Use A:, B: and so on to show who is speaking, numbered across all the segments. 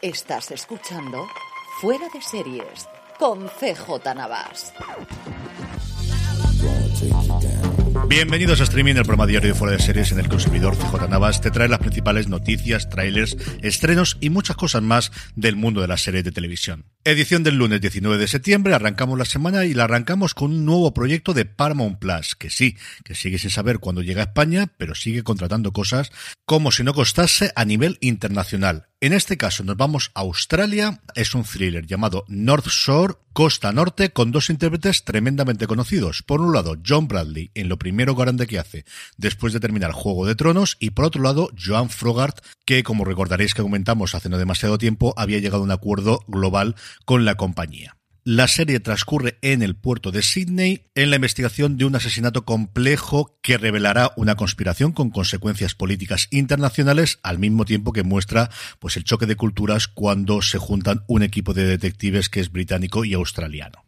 A: Estás escuchando Fuera de Series con CJ Navas.
B: Bienvenidos a Streaming, el programa diario de fuera de series en el consumidor CJ Navas te trae las principales noticias, trailers, estrenos y muchas cosas más del mundo de las series de televisión. Edición del lunes 19 de septiembre, arrancamos la semana y la arrancamos con un nuevo proyecto de Paramount Plus, que sí, que sigue sin saber cuándo llega a España, pero sigue contratando cosas como si no costase a nivel internacional. En este caso nos vamos a Australia, es un thriller llamado North Shore, Costa Norte, con dos intérpretes tremendamente conocidos. Por un lado, John Bradley, en lo primero grande que hace después de terminar Juego de Tronos, y por otro lado, Joan Frogart, que como recordaréis que comentamos hace no demasiado tiempo, había llegado a un acuerdo global con la compañía. La serie transcurre en el puerto de Sydney en la investigación de un asesinato complejo que revelará una conspiración con consecuencias políticas internacionales al mismo tiempo que muestra pues el choque de culturas cuando se juntan un equipo de detectives que es británico y australiano.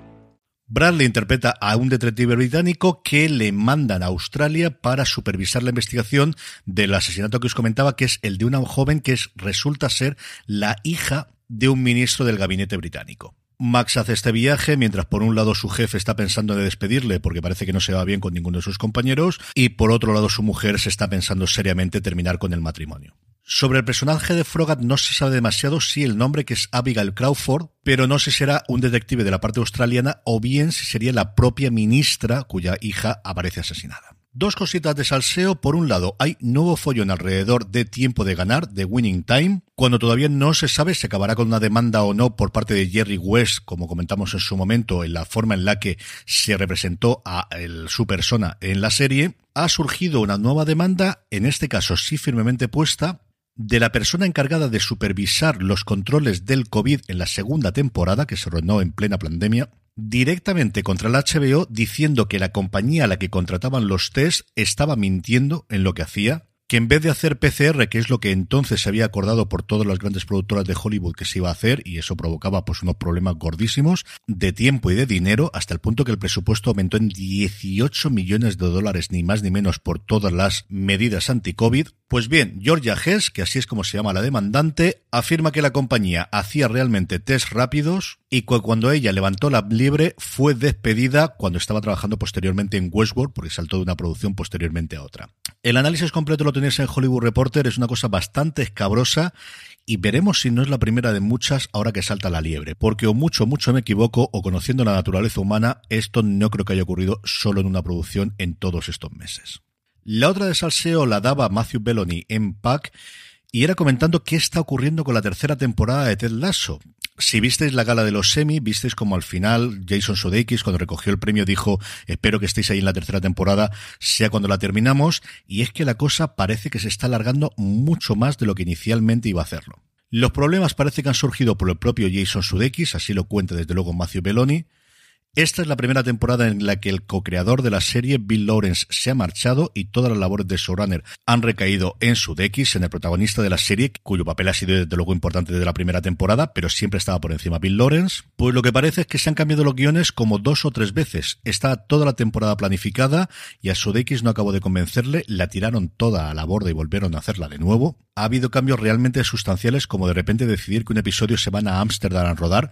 B: Bradley interpreta a un detective británico que le mandan a Australia para supervisar la investigación del asesinato que os comentaba, que es el de una joven que es, resulta ser la hija de un ministro del gabinete británico. Max hace este viaje mientras por un lado su jefe está pensando en despedirle porque parece que no se va bien con ninguno de sus compañeros y por otro lado su mujer se está pensando seriamente terminar con el matrimonio. Sobre el personaje de Frogat no se sabe demasiado si el nombre que es Abigail Crawford, pero no sé si será un detective de la parte australiana o bien si sería la propia ministra cuya hija aparece asesinada. Dos cositas de salseo. Por un lado, hay nuevo follón alrededor de Tiempo de Ganar, de Winning Time, cuando todavía no se sabe si acabará con una demanda o no por parte de Jerry West, como comentamos en su momento, en la forma en la que se representó a su persona en la serie. Ha surgido una nueva demanda, en este caso sí firmemente puesta, de la persona encargada de supervisar los controles del COVID en la segunda temporada, que se rodó en plena pandemia, directamente contra el HBO diciendo que la compañía a la que contrataban los test estaba mintiendo en lo que hacía, que en vez de hacer PCR, que es lo que entonces se había acordado por todas las grandes productoras de Hollywood que se iba a hacer, y eso provocaba pues unos problemas gordísimos de tiempo y de dinero, hasta el punto que el presupuesto aumentó en 18 millones de dólares, ni más ni menos por todas las medidas anti-COVID. Pues bien, Georgia Hess, que así es como se llama la demandante, afirma que la compañía hacía realmente test rápidos y que cuando ella levantó la libre fue despedida cuando estaba trabajando posteriormente en Westworld, porque saltó de una producción posteriormente a otra. El análisis completo lo tenéis en Hollywood Reporter, es una cosa bastante escabrosa y veremos si no es la primera de muchas ahora que salta la liebre, porque o mucho, mucho me equivoco, o conociendo la naturaleza humana, esto no creo que haya ocurrido solo en una producción en todos estos meses. La otra de salseo la daba Matthew Belloni en Pack y era comentando qué está ocurriendo con la tercera temporada de Ted Lasso. Si visteis la gala de los semi, visteis como al final Jason Sudeikis cuando recogió el premio dijo espero que estéis ahí en la tercera temporada, sea cuando la terminamos, y es que la cosa parece que se está alargando mucho más de lo que inicialmente iba a hacerlo. Los problemas parece que han surgido por el propio Jason Sudeikis, así lo cuenta desde luego Matthew Belloni, esta es la primera temporada en la que el co-creador de la serie, Bill Lawrence, se ha marchado y todas las labores de showrunner han recaído en Sudeikis, en el protagonista de la serie, cuyo papel ha sido desde luego importante desde la primera temporada, pero siempre estaba por encima Bill Lawrence. Pues lo que parece es que se han cambiado los guiones como dos o tres veces. Está toda la temporada planificada y a Sudeikis no acabó de convencerle, la tiraron toda a la borda y volvieron a hacerla de nuevo. Ha habido cambios realmente sustanciales como de repente decidir que un episodio se van a Ámsterdam a rodar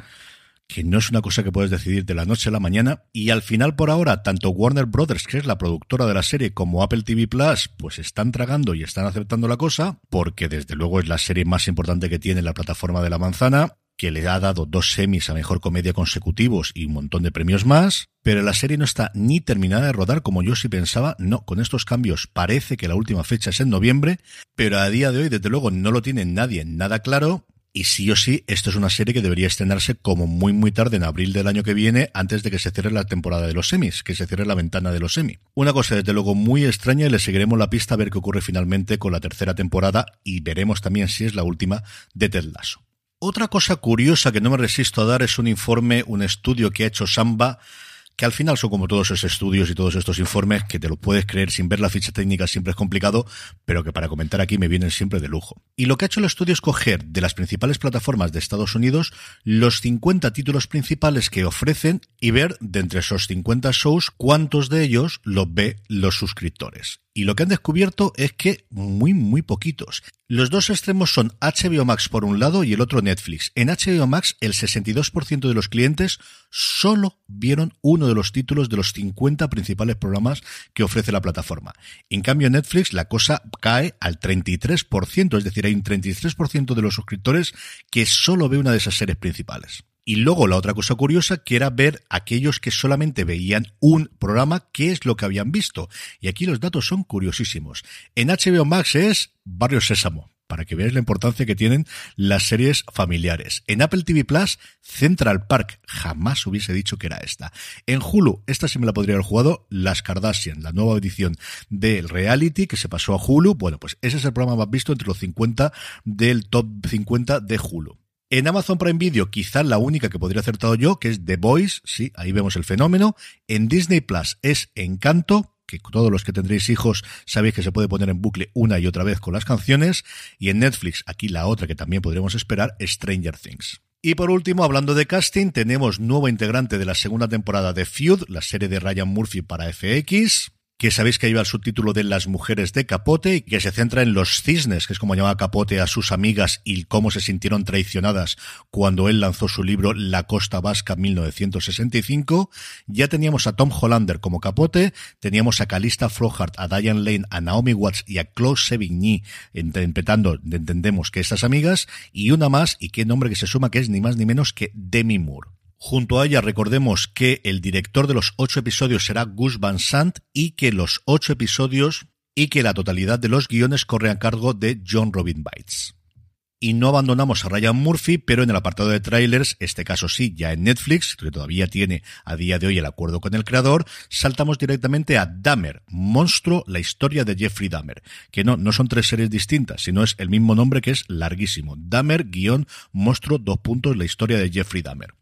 B: que no es una cosa que puedes decidir de la noche a la mañana, y al final por ahora, tanto Warner Brothers, que es la productora de la serie, como Apple TV Plus, pues están tragando y están aceptando la cosa, porque desde luego es la serie más importante que tiene la plataforma de la manzana, que le ha dado dos semis a mejor comedia consecutivos y un montón de premios más, pero la serie no está ni terminada de rodar como yo sí pensaba, no, con estos cambios parece que la última fecha es en noviembre, pero a día de hoy desde luego no lo tiene nadie nada claro, y sí o sí, esto es una serie que debería estrenarse como muy muy tarde en abril del año que viene, antes de que se cierre la temporada de los semis, que se cierre la ventana de los semis. Una cosa desde luego muy extraña y le seguiremos la pista a ver qué ocurre finalmente con la tercera temporada y veremos también si es la última de Ted Lasso. Otra cosa curiosa que no me resisto a dar es un informe, un estudio que ha hecho Samba que al final son como todos esos estudios y todos estos informes que te lo puedes creer sin ver la ficha técnica siempre es complicado, pero que para comentar aquí me vienen siempre de lujo. Y lo que ha hecho el estudio es coger de las principales plataformas de Estados Unidos los 50 títulos principales que ofrecen y ver de entre esos 50 shows cuántos de ellos los ve los suscriptores. Y lo que han descubierto es que muy, muy poquitos. Los dos extremos son HBO Max por un lado y el otro Netflix. En HBO Max, el 62% de los clientes solo vieron uno de los títulos de los 50 principales programas que ofrece la plataforma. En cambio, en Netflix la cosa cae al 33%, es decir, hay un 33% de los suscriptores que solo ve una de esas series principales. Y luego la otra cosa curiosa que era ver aquellos que solamente veían un programa, qué es lo que habían visto. Y aquí los datos son curiosísimos. En HBO Max es Barrio Sésamo, para que veáis la importancia que tienen las series familiares. En Apple TV Plus, Central Park, jamás hubiese dicho que era esta. En Hulu, esta sí me la podría haber jugado, Las Kardashian, la nueva edición del reality que se pasó a Hulu. Bueno, pues ese es el programa más visto entre los 50 del top 50 de Hulu. En Amazon Prime Video, quizá la única que podría acertado yo, que es The Voice, sí, ahí vemos el fenómeno. En Disney Plus es Encanto, que todos los que tendréis hijos sabéis que se puede poner en bucle una y otra vez con las canciones. Y en Netflix, aquí la otra que también podríamos esperar, Stranger Things. Y por último, hablando de casting, tenemos nuevo integrante de la segunda temporada de Feud, la serie de Ryan Murphy para FX que sabéis que lleva el subtítulo de Las mujeres de Capote y que se centra en los cisnes, que es como llamaba Capote a sus amigas y cómo se sintieron traicionadas cuando él lanzó su libro La Costa Vasca 1965. Ya teníamos a Tom Hollander como Capote, teníamos a Calista Flohart, a Diane Lane, a Naomi Watts y a Claude Sevigny interpretando, entendemos que esas amigas, y una más, y qué nombre que se suma, que es ni más ni menos que Demi Moore. Junto a ella recordemos que el director de los ocho episodios será Gus Van Sant y que los ocho episodios y que la totalidad de los guiones corre a cargo de John Robin Bites. Y no abandonamos a Ryan Murphy, pero en el apartado de trailers, este caso sí, ya en Netflix, que todavía tiene a día de hoy el acuerdo con el creador, saltamos directamente a Dahmer, Monstruo, la historia de Jeffrey Dahmer. Que no, no son tres series distintas, sino es el mismo nombre que es larguísimo. Dahmer, guion, monstruo, dos puntos, la historia de Jeffrey Dahmer.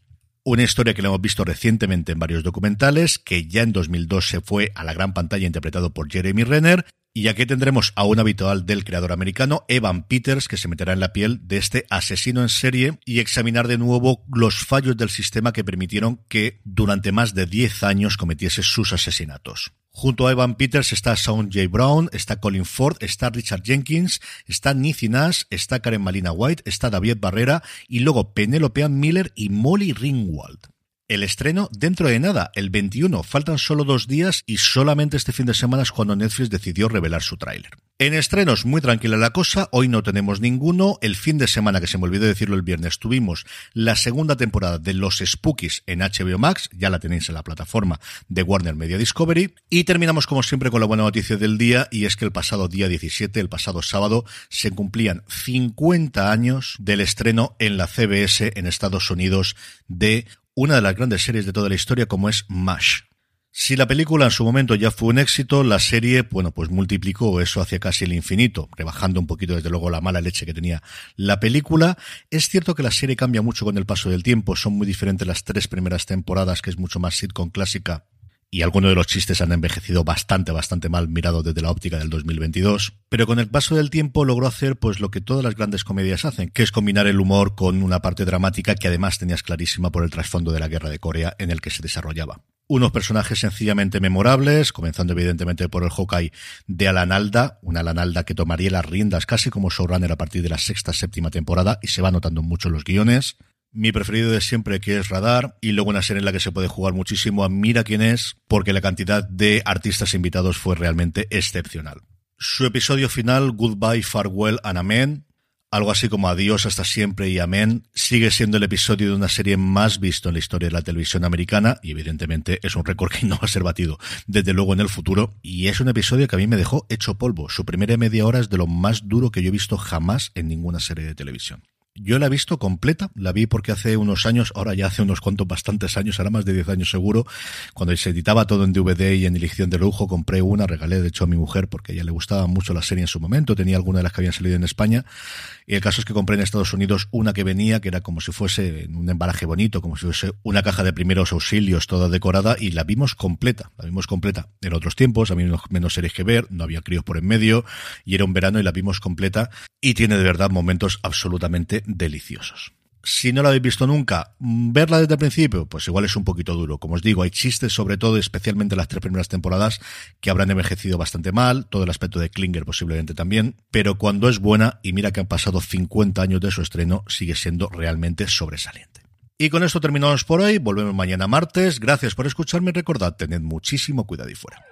B: Una historia que la hemos visto recientemente en varios documentales, que ya en 2002 se fue a la gran pantalla interpretado por Jeremy Renner Y aquí tendremos a un habitual del creador americano, Evan Peters, que se meterá en la piel de este asesino en serie y examinar de nuevo los fallos del sistema que permitieron que durante más de 10 años cometiese sus asesinatos. Junto a Evan Peters está Sean J. Brown, está Colin Ford, está Richard Jenkins, está Nicky Nash, está Karen Malina White, está David Barrera y luego Penelope Ann Miller y Molly Ringwald. El estreno dentro de nada, el 21. Faltan solo dos días y solamente este fin de semana es cuando Netflix decidió revelar su tráiler. En estrenos, muy tranquila la cosa, hoy no tenemos ninguno. El fin de semana, que se me olvidó decirlo el viernes, tuvimos la segunda temporada de Los Spookies en HBO Max, ya la tenéis en la plataforma de Warner Media Discovery. Y terminamos como siempre con la buena noticia del día, y es que el pasado día 17, el pasado sábado, se cumplían 50 años del estreno en la CBS en Estados Unidos de una de las grandes series de toda la historia como es MASH. Si la película en su momento ya fue un éxito, la serie, bueno, pues multiplicó eso hacia casi el infinito, rebajando un poquito desde luego la mala leche que tenía la película. Es cierto que la serie cambia mucho con el paso del tiempo, son muy diferentes las tres primeras temporadas, que es mucho más sitcom clásica, y algunos de los chistes han envejecido bastante, bastante mal mirado desde la óptica del 2022. Pero con el paso del tiempo logró hacer pues lo que todas las grandes comedias hacen, que es combinar el humor con una parte dramática que además tenías clarísima por el trasfondo de la guerra de Corea en el que se desarrollaba. Unos personajes sencillamente memorables, comenzando evidentemente por el Hawkeye de Alan Alda, una Alan Alda que tomaría las riendas casi como showrunner a partir de la sexta, séptima temporada y se va notando mucho los guiones. Mi preferido de siempre que es Radar y luego una serie en la que se puede jugar muchísimo a Mira quién es porque la cantidad de artistas invitados fue realmente excepcional. Su episodio final, Goodbye, Farewell and Amen, algo así como Adiós hasta siempre y Amén, sigue siendo el episodio de una serie más visto en la historia de la televisión americana y evidentemente es un récord que no va a ser batido desde luego en el futuro y es un episodio que a mí me dejó hecho polvo. Su primera media hora es de lo más duro que yo he visto jamás en ninguna serie de televisión. Yo la he visto completa, la vi porque hace unos años, ahora ya hace unos cuantos bastantes años, ahora más de 10 años seguro, cuando se editaba todo en DVD y en edición de lujo, compré una, regalé de hecho a mi mujer porque ella le gustaba mucho la serie en su momento, tenía alguna de las que habían salido en España, y el caso es que compré en Estados Unidos una que venía, que era como si fuese un embalaje bonito, como si fuese una caja de primeros auxilios toda decorada, y la vimos completa, la vimos completa. En otros tiempos, a mí menos series que ver, no había críos por en medio, y era un verano y la vimos completa, y tiene de verdad momentos absolutamente deliciosos. Si no la habéis visto nunca, verla desde el principio, pues igual es un poquito duro. Como os digo, hay chistes, sobre todo, especialmente las tres primeras temporadas, que habrán envejecido bastante mal, todo el aspecto de Klinger posiblemente también, pero cuando es buena, y mira que han pasado 50 años de su estreno, sigue siendo realmente sobresaliente. Y con esto terminamos por hoy, volvemos mañana martes, gracias por escucharme, recordad, tened muchísimo cuidado y fuera.